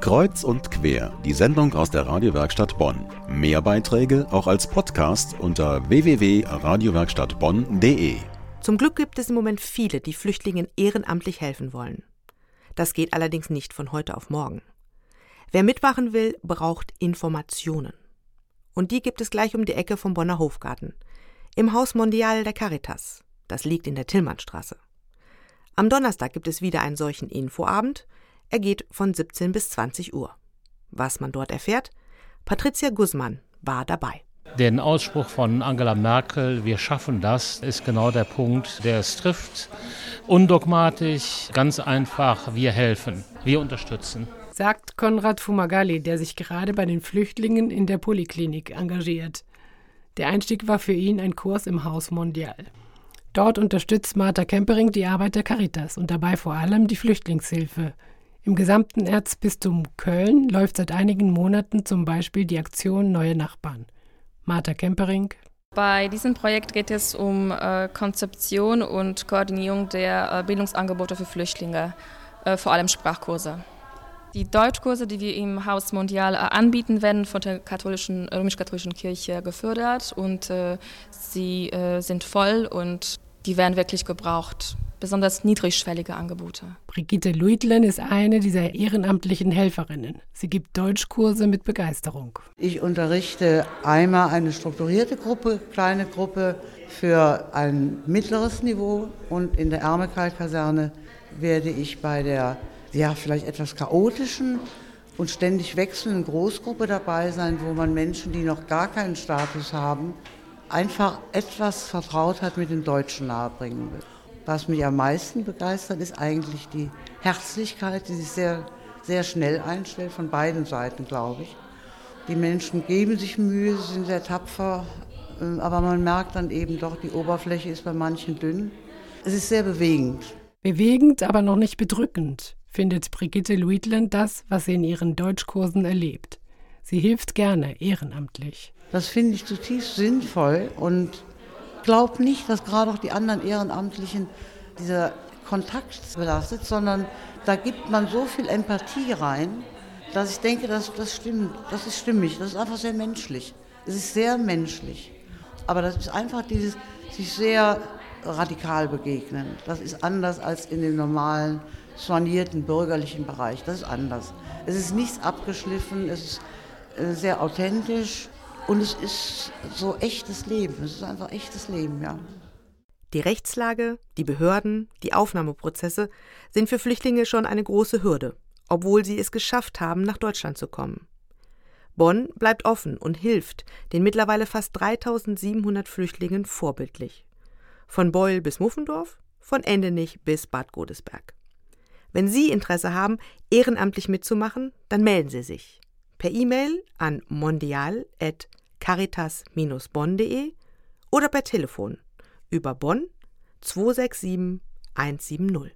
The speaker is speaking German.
Kreuz und quer, die Sendung aus der Radiowerkstatt Bonn. Mehr Beiträge auch als Podcast unter www.radiowerkstattbonn.de. Zum Glück gibt es im Moment viele, die Flüchtlingen ehrenamtlich helfen wollen. Das geht allerdings nicht von heute auf morgen. Wer mitmachen will, braucht Informationen. Und die gibt es gleich um die Ecke vom Bonner Hofgarten. Im Haus Mondial der Caritas. Das liegt in der Tillmannstraße. Am Donnerstag gibt es wieder einen solchen Infoabend er geht von 17 bis 20 Uhr. Was man dort erfährt? Patricia Guzman war dabei. Den Ausspruch von Angela Merkel, wir schaffen das, ist genau der Punkt, der es trifft. Undogmatisch, ganz einfach, wir helfen, wir unterstützen. Sagt Konrad Fumagalli, der sich gerade bei den Flüchtlingen in der Poliklinik engagiert. Der Einstieg war für ihn ein Kurs im Haus Mondial. Dort unterstützt Martha Kempering die Arbeit der Caritas und dabei vor allem die Flüchtlingshilfe. Im gesamten Erzbistum Köln läuft seit einigen Monaten zum Beispiel die Aktion Neue Nachbarn. Martha Kempering. Bei diesem Projekt geht es um äh, Konzeption und Koordinierung der äh, Bildungsangebote für Flüchtlinge, äh, vor allem Sprachkurse. Die Deutschkurse, die wir im Haus Mondial äh, anbieten, werden von der katholischen, römisch-katholischen Kirche gefördert und äh, sie äh, sind voll und die werden wirklich gebraucht besonders niedrigschwellige Angebote. Brigitte Luitlen ist eine dieser ehrenamtlichen Helferinnen. Sie gibt Deutschkurse mit Begeisterung. Ich unterrichte einmal eine strukturierte Gruppe, kleine Gruppe für ein mittleres Niveau und in der Ärmelkalkaserne werde ich bei der ja vielleicht etwas chaotischen und ständig wechselnden Großgruppe dabei sein, wo man Menschen, die noch gar keinen Status haben, einfach etwas Vertrautheit mit dem Deutschen nahebringen will. Was mich am meisten begeistert, ist eigentlich die Herzlichkeit, die sich sehr, sehr schnell einstellt, von beiden Seiten, glaube ich. Die Menschen geben sich Mühe, sie sind sehr tapfer, ähm, aber man merkt dann eben doch, die Oberfläche ist bei manchen dünn. Es ist sehr bewegend. Bewegend, aber noch nicht bedrückend, findet Brigitte Luitland das, was sie in ihren Deutschkursen erlebt. Sie hilft gerne ehrenamtlich. Das finde ich zutiefst sinnvoll und glaube nicht, dass gerade auch die anderen Ehrenamtlichen dieser Kontakt belastet, sondern da gibt man so viel Empathie rein, dass ich denke, dass das stimmt, das ist stimmig, das ist einfach sehr menschlich. Es ist sehr menschlich. Aber das ist einfach dieses sich sehr radikal begegnen. Das ist anders als in dem normalen, soignierten bürgerlichen Bereich. Das ist anders. Es ist nichts abgeschliffen, es ist äh, sehr authentisch und es ist so echtes Leben. Es ist einfach echtes Leben, ja. Die Rechtslage, die Behörden, die Aufnahmeprozesse sind für Flüchtlinge schon eine große Hürde, obwohl sie es geschafft haben, nach Deutschland zu kommen. Bonn bleibt offen und hilft den mittlerweile fast 3700 Flüchtlingen vorbildlich. Von Beul bis Muffendorf, von Endenich bis Bad Godesberg. Wenn Sie Interesse haben, ehrenamtlich mitzumachen, dann melden Sie sich per E-Mail an mondial.caritas-bonn.de oder per Telefon über Bonn 267 170.